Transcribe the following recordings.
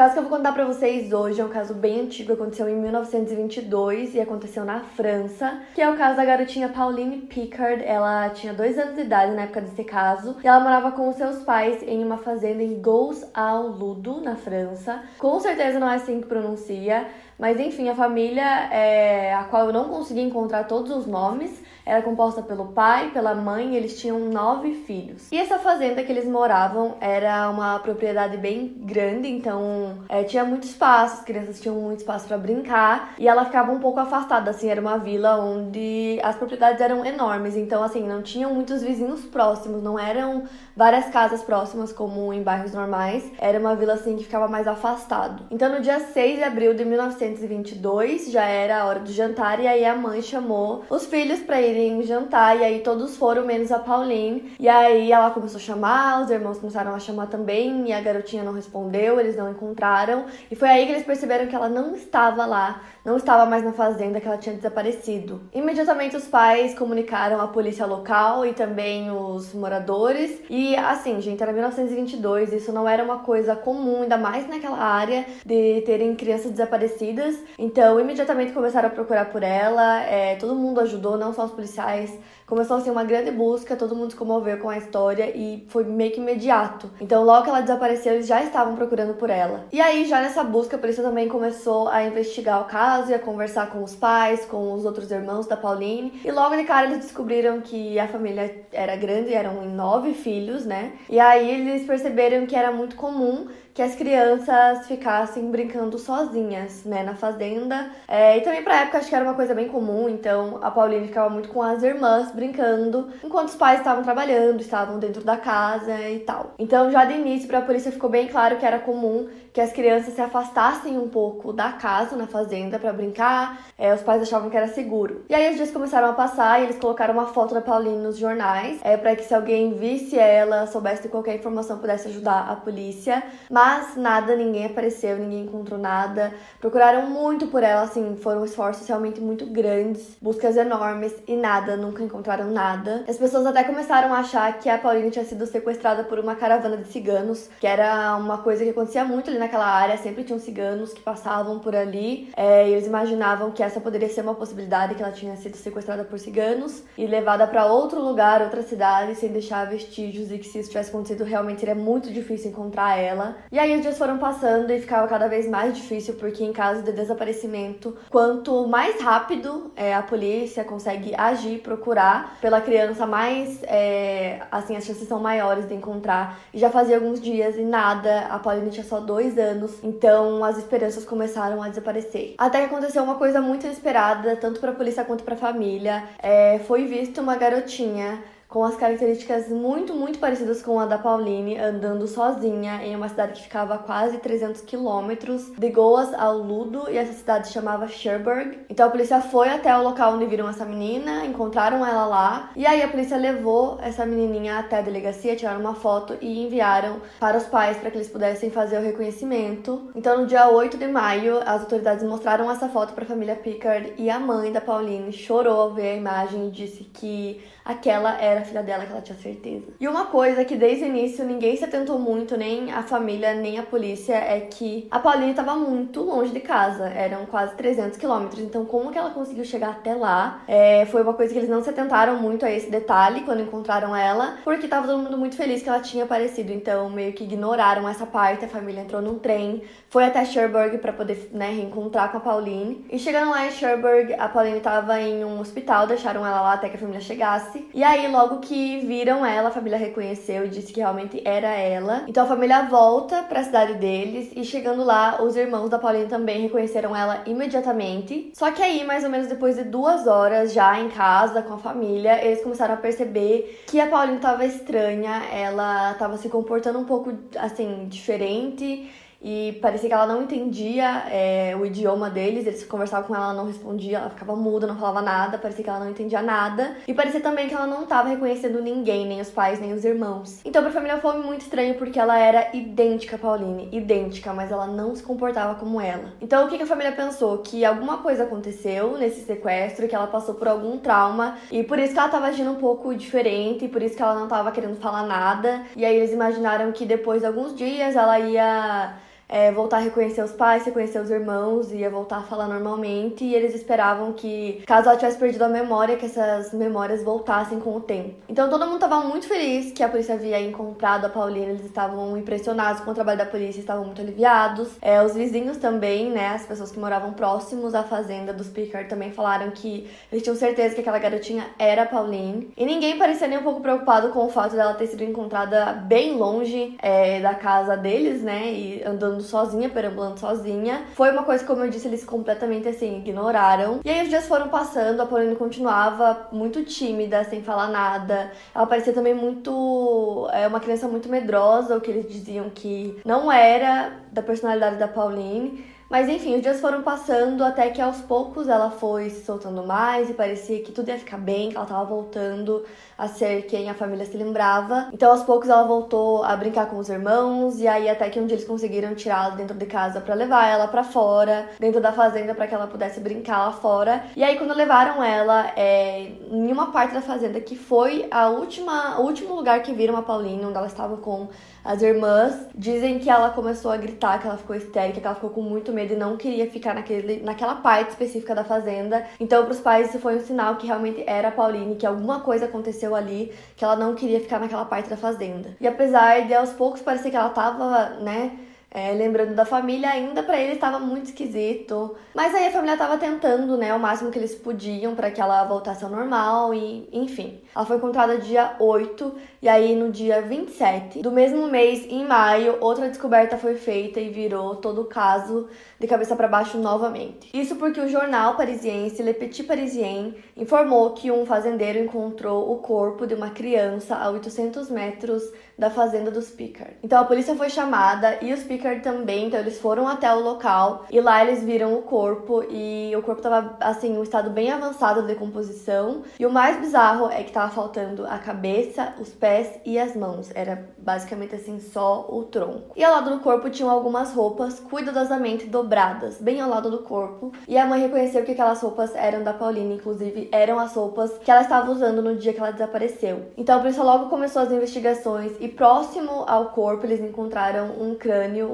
caso que eu vou contar para vocês hoje é um caso bem antigo, aconteceu em 1922 e aconteceu na França, que é o caso da garotinha Pauline Picard. Ela tinha dois anos de idade na época desse caso e ela morava com os seus pais em uma fazenda em Gouges-au-Ludo, na França. Com certeza não é assim que pronuncia, mas enfim, a família, é, a qual eu não consegui encontrar todos os nomes, era composta pelo pai, pela mãe, e eles tinham nove filhos. E essa fazenda que eles moravam era uma propriedade bem grande, então é, tinha muito espaço, as crianças tinham muito espaço para brincar, e ela ficava um pouco afastada, assim, era uma vila onde as propriedades eram enormes, então assim, não tinham muitos vizinhos próximos, não eram várias casas próximas como em bairros normais, era uma vila assim que ficava mais afastado. Então no dia 6 de abril de 1900 1922, já era a hora do jantar, e aí a mãe chamou os filhos para irem jantar, e aí todos foram, menos a Pauline. E aí ela começou a chamar, os irmãos começaram a chamar também, e a garotinha não respondeu, eles não encontraram. E foi aí que eles perceberam que ela não estava lá, não estava mais na fazenda, que ela tinha desaparecido. Imediatamente os pais comunicaram a polícia local e também os moradores. E assim, gente, era 1922, isso não era uma coisa comum, ainda mais naquela área de terem crianças desaparecidas então, imediatamente começaram a procurar por ela. É, todo mundo ajudou, não só os policiais. Começou assim uma grande busca, todo mundo se comoveu com a história e foi meio que imediato. Então, logo que ela desapareceu, eles já estavam procurando por ela. E aí, já nessa busca, a polícia também começou a investigar o caso e a conversar com os pais, com os outros irmãos da Pauline. E logo de cara, eles descobriram que a família era grande, eram nove filhos, né? E aí, eles perceberam que era muito comum que as crianças ficassem brincando sozinhas, né, na fazenda. É, e também pra época acho que era uma coisa bem comum, então a Pauline ficava muito com as irmãs brincando, enquanto os pais estavam trabalhando, estavam dentro da casa e tal. Então já de início pra polícia ficou bem claro que era comum que as crianças se afastassem um pouco da casa, na fazenda, para brincar. É, os pais achavam que era seguro. E aí os dias começaram a passar e eles colocaram uma foto da Pauline nos jornais, é, para que se alguém visse ela, soubesse qualquer informação, pudesse ajudar a polícia. Mas nada, ninguém apareceu, ninguém encontrou nada. Procuraram muito por ela, assim, foram esforços realmente muito grandes, buscas enormes e nada, nunca encontraram nada. As pessoas até começaram a achar que a Pauline tinha sido sequestrada por uma caravana de ciganos, que era uma coisa que acontecia muito ali naquela área, sempre tinham ciganos que passavam por ali, é, e eles imaginavam que essa poderia ser uma possibilidade, que ela tinha sido sequestrada por ciganos e levada para outro lugar, outra cidade, sem deixar vestígios, e que se isso tivesse acontecido, realmente seria muito difícil encontrar ela. E aí os dias foram passando e ficava cada vez mais difícil, porque em caso de desaparecimento, quanto mais rápido é, a polícia consegue agir, procurar pela criança, mais é, assim as chances são maiores de encontrar. E já fazia alguns dias e nada, a Pauline tinha só dois anos, então as esperanças começaram a desaparecer. Até que aconteceu uma coisa muito inesperada, tanto para a polícia quanto para a família. É, foi vista uma garotinha com as características muito, muito parecidas com a da Pauline, andando sozinha em uma cidade que ficava a quase 300 quilômetros de Goas ao Ludo, e essa cidade se chamava Cherbourg. Então a polícia foi até o local onde viram essa menina, encontraram ela lá, e aí a polícia levou essa menininha até a delegacia, tiraram uma foto e enviaram para os pais para que eles pudessem fazer o reconhecimento. Então no dia 8 de maio, as autoridades mostraram essa foto para a família Pickard e a mãe da Pauline chorou ao ver a imagem e disse que aquela era a filha dela, que ela tinha certeza. E uma coisa que desde o início ninguém se atentou muito, nem a família, nem a polícia, é que a Pauline estava muito longe de casa, eram quase 300 quilômetros, então como que ela conseguiu chegar até lá? É, foi uma coisa que eles não se atentaram muito a esse detalhe quando encontraram ela, porque tava todo mundo muito feliz que ela tinha aparecido, então meio que ignoraram essa parte, a família entrou num trem, foi até Cherbourg para poder, né, reencontrar com a Pauline, e chegando lá em Cherbourg, a Pauline estava em um hospital, deixaram ela lá até que a família chegasse, e aí, logo que viram ela, a família reconheceu e disse que realmente era ela. Então a família volta para a cidade deles e chegando lá, os irmãos da Pauline também reconheceram ela imediatamente. Só que aí, mais ou menos depois de duas horas já em casa com a família, eles começaram a perceber que a Pauline estava estranha, ela estava se comportando um pouco assim diferente e parecia que ela não entendia é, o idioma deles, eles conversavam com ela, ela não respondia, ela ficava muda, não falava nada, parecia que ela não entendia nada, e parecia também que ela não estava reconhecendo ninguém, nem os pais, nem os irmãos. Então pra família foi muito estranho porque ela era idêntica a Pauline, idêntica, mas ela não se comportava como ela. Então o que, que a família pensou? Que alguma coisa aconteceu nesse sequestro, que ela passou por algum trauma, e por isso que ela estava agindo um pouco diferente, e por isso que ela não estava querendo falar nada, e aí eles imaginaram que depois de alguns dias ela ia é, voltar a reconhecer os pais, reconhecer os irmãos, ia voltar a falar normalmente. E eles esperavam que, caso ela tivesse perdido a memória, que essas memórias voltassem com o tempo. Então todo mundo estava muito feliz que a polícia havia encontrado a Paulina. Eles estavam impressionados com o trabalho da polícia, estavam muito aliviados. É, os vizinhos também, né, as pessoas que moravam próximos à fazenda dos Pickard também falaram que eles tinham certeza que aquela garotinha era a Pauline. E ninguém parecia nem um pouco preocupado com o fato dela ter sido encontrada bem longe é, da casa deles, né, e andando andando sozinha, perambulando sozinha. Foi uma coisa, como eu disse, eles completamente assim ignoraram. E aí os dias foram passando, a Pauline continuava muito tímida, sem falar nada. Ela parecia também muito. É uma criança muito medrosa, o que eles diziam que não era da personalidade da Pauline. Mas enfim, os dias foram passando até que aos poucos ela foi se soltando mais e parecia que tudo ia ficar bem, que ela tava voltando a ser quem a família se lembrava. Então aos poucos ela voltou a brincar com os irmãos e aí até que um dia eles conseguiram tirá-la dentro de casa para levar ela para fora, dentro da fazenda para que ela pudesse brincar lá fora. E aí quando levaram ela é, em uma parte da fazenda que foi a última, o último lugar que viram a Pauline, onde ela estava com as irmãs dizem que ela começou a gritar, que ela ficou histérica, que ela ficou com muito medo e não queria ficar naquele, naquela parte específica da fazenda. Então, para os pais, isso foi um sinal que realmente era a Pauline, que alguma coisa aconteceu ali, que ela não queria ficar naquela parte da fazenda. E apesar de aos poucos parecer que ela tava, né, é, lembrando da família, ainda para ele estava muito esquisito. Mas aí a família estava tentando, né, o máximo que eles podiam para que ela voltasse ao normal e, enfim. Ela foi encontrada dia 8 e aí no dia 27 do mesmo mês, em maio, outra descoberta foi feita e virou todo o caso de cabeça para baixo novamente. Isso porque o jornal parisiense Le Petit Parisien informou que um fazendeiro encontrou o corpo de uma criança a 800 metros da fazenda dos Pickard. Então a polícia foi chamada e os Também, então eles foram até o local e lá eles viram o corpo e o corpo tava assim, um estado bem avançado de decomposição. E o mais bizarro é que tava faltando a cabeça, os pés e as mãos. Era basicamente assim só o tronco. E ao lado do corpo tinham algumas roupas cuidadosamente dobradas, bem ao lado do corpo. E a mãe reconheceu que aquelas roupas eram da Paulina, inclusive eram as roupas que ela estava usando no dia que ela desapareceu. Então a polícia logo começou as investigações e próximo ao corpo eles encontraram um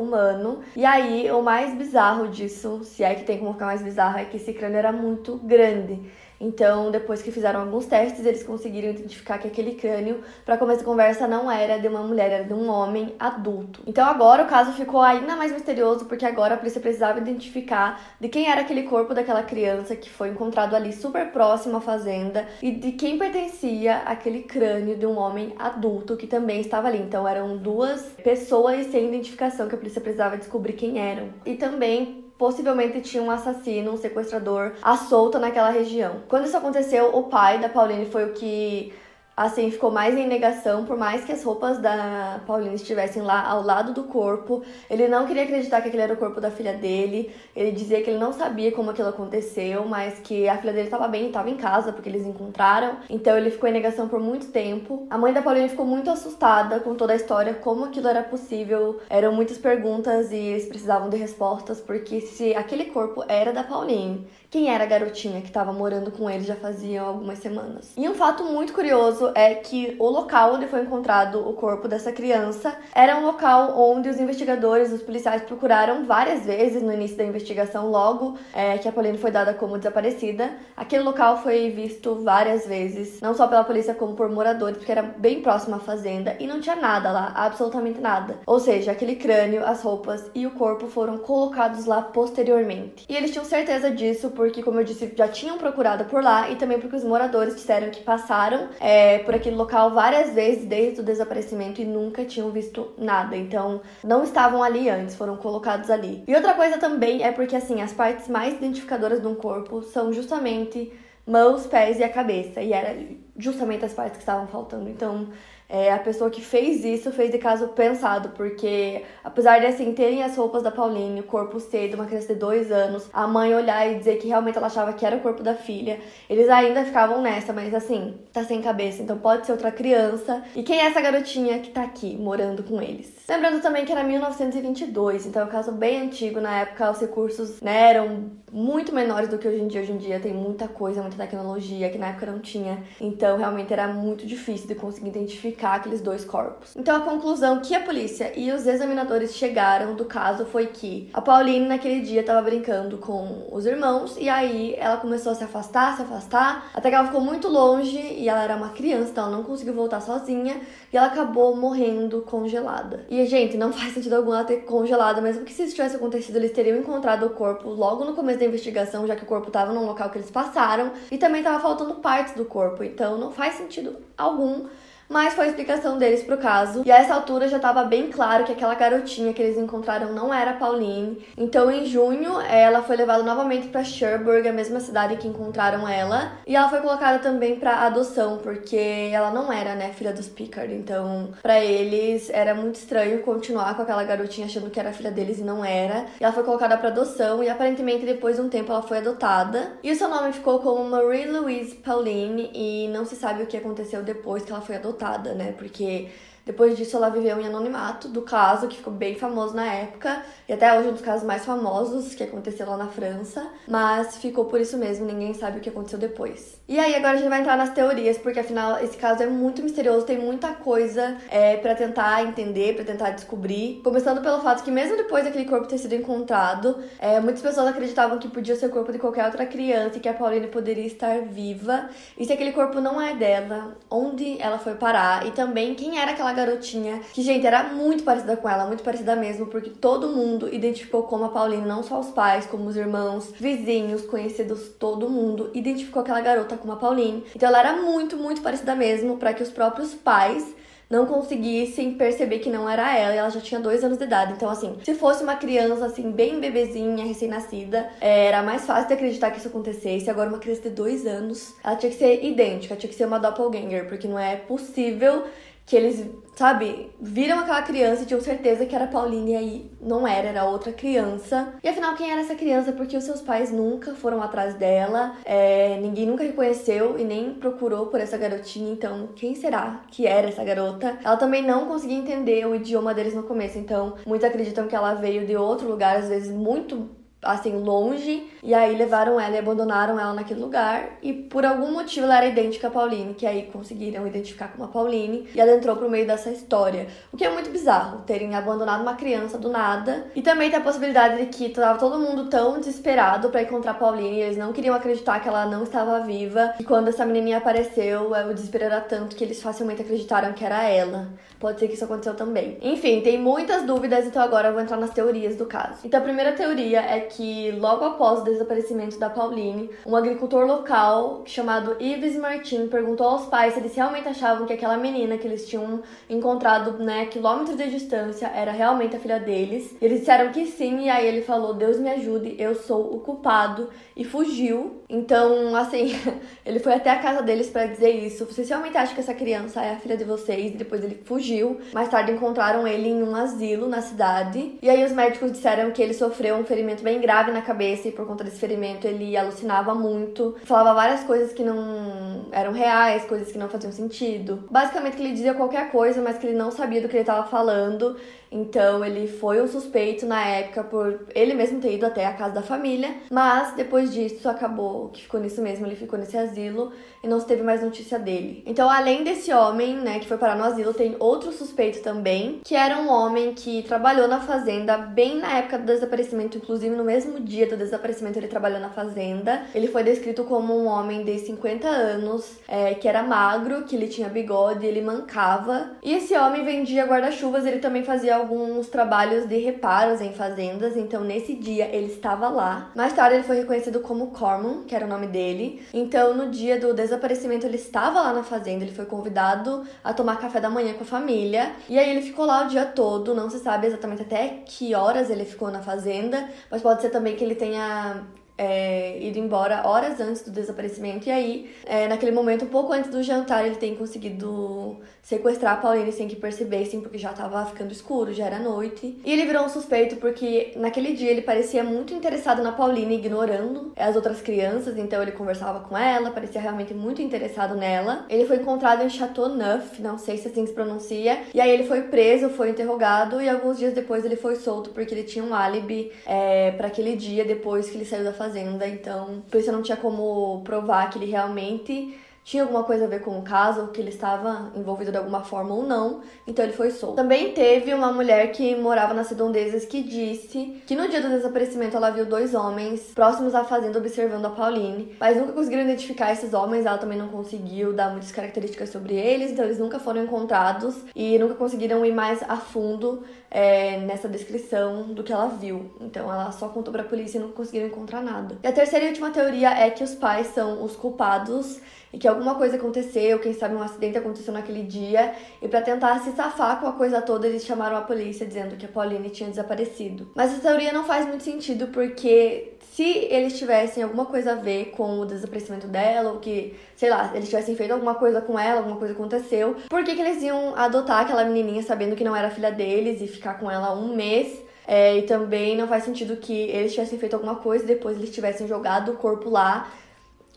humano. E aí, o mais bizarro disso, se é que tem como ficar mais bizarro, é que esse crânio era muito grande. Então, depois que fizeram alguns testes, eles conseguiram identificar que aquele crânio, para começo de conversa, não era de uma mulher, era de um homem adulto. Então, agora o caso ficou ainda mais misterioso, porque agora a polícia precisava identificar de quem era aquele corpo daquela criança que foi encontrado ali super próximo à fazenda e de quem pertencia aquele crânio de um homem adulto que também estava ali. Então, eram duas pessoas sem identificação que a polícia precisava descobrir quem eram. E também possivelmente tinha um assassino, um sequestrador à solta naquela região. Quando isso aconteceu, o pai da Pauline foi o que assim, ficou mais em negação, por mais que as roupas da Paulina estivessem lá ao lado do corpo. Ele não queria acreditar que aquele era o corpo da filha dele. Ele dizia que ele não sabia como aquilo aconteceu, mas que a filha dele estava bem, estava em casa, porque eles encontraram. Então ele ficou em negação por muito tempo. A mãe da Paulina ficou muito assustada com toda a história, como aquilo era possível. Eram muitas perguntas e eles precisavam de respostas, porque se aquele corpo era da Pauline, quem era a garotinha que estava morando com ele já fazia algumas semanas. E um fato muito curioso é que o local onde foi encontrado o corpo dessa criança era um local onde os investigadores, os policiais procuraram várias vezes no início da investigação, logo é, que a Pauline foi dada como desaparecida. Aquele local foi visto várias vezes, não só pela polícia como por moradores, porque era bem próximo à fazenda e não tinha nada lá, absolutamente nada. Ou seja, aquele crânio, as roupas e o corpo foram colocados lá posteriormente. E eles tinham certeza disso porque, como eu disse, já tinham procurado por lá e também porque os moradores disseram que passaram é, por aquele local várias vezes desde o desaparecimento e nunca tinham visto nada. Então, não estavam ali antes, foram colocados ali. E outra coisa também é porque, assim, as partes mais identificadoras de um corpo são justamente mãos, pés e a cabeça. E era justamente as partes que estavam faltando. Então, é, a pessoa que fez isso fez de caso pensado, porque apesar de assim terem as roupas da Pauline, o corpo de uma criança de dois anos, a mãe olhar e dizer que realmente ela achava que era o corpo da filha, eles ainda ficavam nessa, mas assim, tá sem cabeça, então pode ser outra criança. E quem é essa garotinha que tá aqui morando com eles? Lembrando também que era 1922, então é um caso bem antigo. Na época, os recursos né, eram muito menores do que hoje em dia. Hoje em dia tem muita coisa, muita tecnologia que na época não tinha. Então, realmente era muito difícil de conseguir identificar aqueles dois corpos. Então, a conclusão que a polícia e os examinadores chegaram do caso foi que a Pauline, naquele dia, estava brincando com os irmãos e aí ela começou a se afastar, se afastar, até que ela ficou muito longe e ela era uma criança, então ela não conseguiu voltar sozinha e ela acabou morrendo congelada. E, gente, não faz sentido algum ela ter congelado, mesmo que se isso tivesse acontecido, eles teriam encontrado o corpo logo no começo da investigação, já que o corpo estava num local que eles passaram e também estava faltando partes do corpo, então não faz sentido algum mas foi a explicação deles pro caso. E a essa altura já estava bem claro que aquela garotinha que eles encontraram não era Pauline. Então, em junho, ela foi levada novamente para Cherbourg, a mesma cidade que encontraram ela, e ela foi colocada também para adoção, porque ela não era, né, filha dos Pickard. Então, para eles era muito estranho continuar com aquela garotinha achando que era filha deles e não era. E ela foi colocada para adoção e aparentemente depois de um tempo ela foi adotada. E o seu nome ficou como Marie Louise Pauline e não se sabe o que aconteceu depois que ela foi adotada né? Porque depois disso, ela viveu em anonimato do caso, que ficou bem famoso na época, e até hoje é um dos casos mais famosos que aconteceu lá na França, mas ficou por isso mesmo, ninguém sabe o que aconteceu depois. E aí, agora a gente vai entrar nas teorias, porque afinal esse caso é muito misterioso, tem muita coisa é, para tentar entender, para tentar descobrir. Começando pelo fato que, mesmo depois daquele corpo ter sido encontrado, é, muitas pessoas acreditavam que podia ser o corpo de qualquer outra criança e que a Pauline poderia estar viva. E se aquele corpo não é dela, onde ela foi parar? E também quem era aquela garotinha, que, gente, era muito parecida com ela, muito parecida mesmo, porque todo mundo identificou como a Pauline, não só os pais, como os irmãos, vizinhos, conhecidos, todo mundo identificou aquela garota como a Pauline. Então ela era muito, muito parecida mesmo, para que os próprios pais não conseguissem perceber que não era ela e ela já tinha dois anos de idade. Então, assim, se fosse uma criança, assim, bem bebezinha, recém-nascida, era mais fácil de acreditar que isso acontecesse. Agora, uma criança de dois anos, ela tinha que ser idêntica, tinha que ser uma doppelganger, porque não é possível que eles, sabe, viram aquela criança e tinham certeza que era Pauline e aí não era, era outra criança. E afinal, quem era essa criança? Porque os seus pais nunca foram atrás dela, é, ninguém nunca reconheceu e nem procurou por essa garotinha, então quem será que era essa garota? Ela também não conseguia entender o idioma deles no começo, então muitos acreditam que ela veio de outro lugar, às vezes muito assim, longe, e aí levaram ela e abandonaram ela naquele lugar, e por algum motivo ela era idêntica a Pauline, que aí conseguiram identificar como a Pauline, e ela entrou pro meio dessa história. O que é muito bizarro, terem abandonado uma criança do nada, e também tem a possibilidade de que tava todo mundo tão desesperado para encontrar a Pauline, e eles não queriam acreditar que ela não estava viva, e quando essa menininha apareceu, o desespero era tanto que eles facilmente acreditaram que era ela. Pode ser que isso aconteceu também. Enfim, tem muitas dúvidas, então agora eu vou entrar nas teorias do caso. Então a primeira teoria é que logo após o desaparecimento da Pauline, um agricultor local chamado Yves Martin perguntou aos pais se eles realmente achavam que aquela menina que eles tinham encontrado, né, quilômetros de distância, era realmente a filha deles. Eles disseram que sim, e aí ele falou: "Deus me ajude, eu sou o culpado", e fugiu. Então, assim, ele foi até a casa deles para dizer isso. Vocês realmente acham que essa criança é a filha de vocês? Depois ele fugiu fugiu. Mais tarde encontraram ele em um asilo na cidade. E aí os médicos disseram que ele sofreu um ferimento bem grave na cabeça e por conta desse ferimento ele alucinava muito. Falava várias coisas que não eram reais, coisas que não faziam sentido. Basicamente que ele dizia qualquer coisa, mas que ele não sabia do que ele estava falando. Então ele foi um suspeito na época por ele mesmo ter ido até a casa da família, mas depois disso acabou que ficou nisso mesmo, ele ficou nesse asilo e não se teve mais notícia dele. Então, além desse homem, né, que foi parar no asilo, tem outro suspeito também, que era um homem que trabalhou na fazenda bem na época do desaparecimento, inclusive no mesmo dia do desaparecimento ele trabalhou na fazenda. Ele foi descrito como um homem de 50 anos, é, que era magro, que ele tinha bigode, ele mancava. E esse homem vendia guarda-chuvas, ele também fazia alguns trabalhos de reparos em fazendas, então nesse dia ele estava lá. Mais tarde ele foi reconhecido como Corman, que era o nome dele. Então no dia do desaparecimento ele estava lá na fazenda, ele foi convidado a tomar café da manhã com a família. E aí ele ficou lá o dia todo, não se sabe exatamente até que horas ele ficou na fazenda, mas pode ser também que ele tenha é, ido embora horas antes do desaparecimento. E aí, é, naquele momento, um pouco antes do jantar, ele tem conseguido sequestrar a Pauline sem que percebessem, porque já tava ficando escuro, já era noite. E ele virou um suspeito porque naquele dia ele parecia muito interessado na Pauline, ignorando as outras crianças, então ele conversava com ela, parecia realmente muito interessado nela. Ele foi encontrado em Chateauneuf, não sei se assim se pronuncia, e aí ele foi preso, foi interrogado e alguns dias depois ele foi solto porque ele tinha um álibi é, para aquele dia depois que ele saiu da fazenda, então por isso não tinha como provar que ele realmente tinha alguma coisa a ver com o caso, que ele estava envolvido de alguma forma ou não, então ele foi solto. Também teve uma mulher que morava nas redondezas que disse que no dia do desaparecimento ela viu dois homens próximos à fazenda observando a Pauline, mas nunca conseguiram identificar esses homens, ela também não conseguiu dar muitas características sobre eles, então eles nunca foram encontrados e nunca conseguiram ir mais a fundo é, nessa descrição do que ela viu. Então ela só contou pra polícia e não conseguiram encontrar nada. E a terceira e última teoria é que os pais são os culpados e que alguma coisa aconteceu, quem sabe um acidente aconteceu naquele dia, e para tentar se safar com a coisa toda, eles chamaram a polícia dizendo que a Pauline tinha desaparecido. Mas essa teoria não faz muito sentido porque se eles tivessem alguma coisa a ver com o desaparecimento dela, ou que, sei lá, eles tivessem feito alguma coisa com ela, alguma coisa aconteceu, por que, que eles iam adotar aquela menininha sabendo que não era filha deles e ficar com ela um mês? É, e também não faz sentido que eles tivessem feito alguma coisa e depois eles tivessem jogado o corpo lá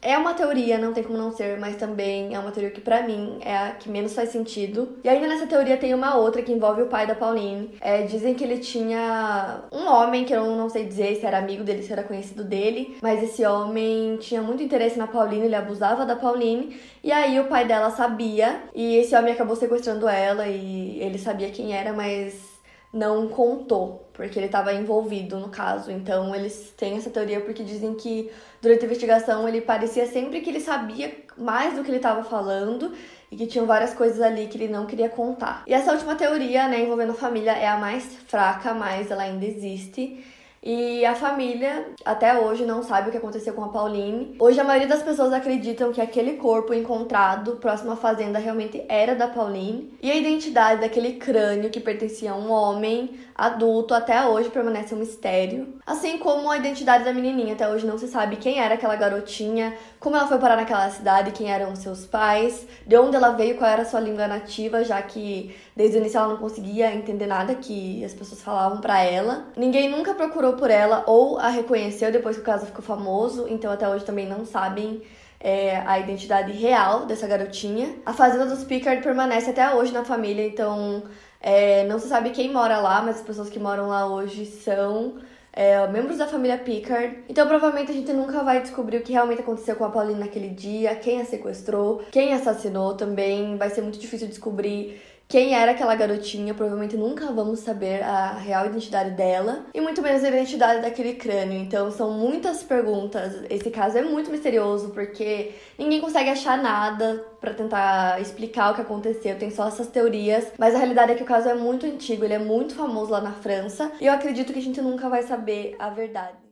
é uma teoria, não tem como não ser, mas também é uma teoria que para mim é a que menos faz sentido. E ainda nessa teoria tem uma outra que envolve o pai da Pauline. É, dizem que ele tinha um homem, que eu não sei dizer se era amigo dele, se era conhecido dele, mas esse homem tinha muito interesse na Pauline, ele abusava da Pauline, e aí o pai dela sabia, e esse homem acabou sequestrando ela, e ele sabia quem era, mas não contou, porque ele estava envolvido no caso. Então eles têm essa teoria porque dizem que durante a investigação ele parecia sempre que ele sabia mais do que ele estava falando e que tinham várias coisas ali que ele não queria contar. E essa última teoria, né, envolvendo a família, é a mais fraca, mas ela ainda existe. E a família até hoje não sabe o que aconteceu com a Pauline. Hoje a maioria das pessoas acreditam que aquele corpo encontrado próximo à fazenda realmente era da Pauline. E a identidade daquele crânio que pertencia a um homem adulto até hoje permanece um mistério. Assim como a identidade da menininha, até hoje não se sabe quem era aquela garotinha, como ela foi parar naquela cidade, quem eram seus pais, de onde ela veio, qual era a sua língua nativa, já que desde o início ela não conseguia entender nada que as pessoas falavam para ela. Ninguém nunca procurou por ela ou a reconheceu depois que o caso ficou famoso, então até hoje também não sabem é, a identidade real dessa garotinha. A fazenda dos Pickard permanece até hoje na família, então é, não se sabe quem mora lá, mas as pessoas que moram lá hoje são é, membros da família Pickard. Então, provavelmente a gente nunca vai descobrir o que realmente aconteceu com a Pauline naquele dia, quem a sequestrou, quem assassinou também. Vai ser muito difícil descobrir quem era aquela garotinha, provavelmente nunca vamos saber a real identidade dela e muito menos a identidade daquele crânio. Então são muitas perguntas. Esse caso é muito misterioso porque ninguém consegue achar nada para tentar explicar o que aconteceu. Tem só essas teorias, mas a realidade é que o caso é muito antigo, ele é muito famoso lá na França e eu acredito que a gente nunca vai saber a verdade.